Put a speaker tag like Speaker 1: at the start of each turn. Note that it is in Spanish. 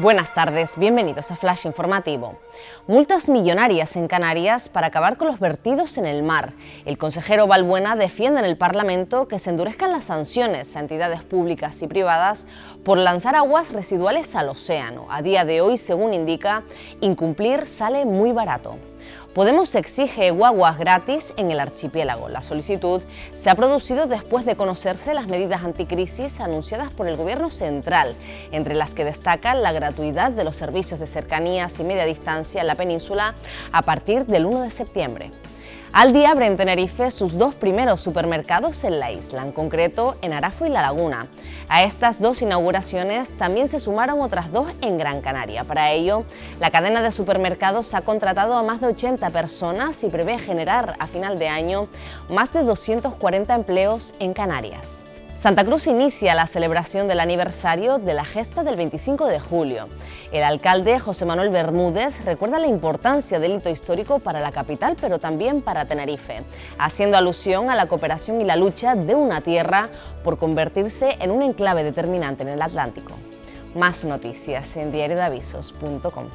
Speaker 1: Buenas tardes, bienvenidos a Flash Informativo. Multas millonarias en Canarias para acabar con los vertidos en el mar. El consejero Balbuena defiende en el Parlamento que se endurezcan las sanciones a entidades públicas y privadas por lanzar aguas residuales al océano. A día de hoy, según indica, incumplir sale muy barato. Podemos exige guaguas gratis en el archipiélago. La solicitud se ha producido después de conocerse las medidas anticrisis anunciadas por el Gobierno central, entre las que destacan la gratuidad de los servicios de cercanías y media distancia en la península a partir del 1 de septiembre. Aldi abre en Tenerife sus dos primeros supermercados en la isla, en concreto en Arafo y La Laguna. A estas dos inauguraciones también se sumaron otras dos en Gran Canaria. Para ello, la cadena de supermercados ha contratado a más de 80 personas y prevé generar a final de año más de 240 empleos en Canarias. Santa Cruz inicia la celebración del aniversario de la gesta del 25 de julio. El alcalde José Manuel Bermúdez recuerda la importancia del hito histórico para la capital, pero también para Tenerife, haciendo alusión a la cooperación y la lucha de una tierra por convertirse en un enclave determinante en el Atlántico. Más noticias en diariodeavisos.com.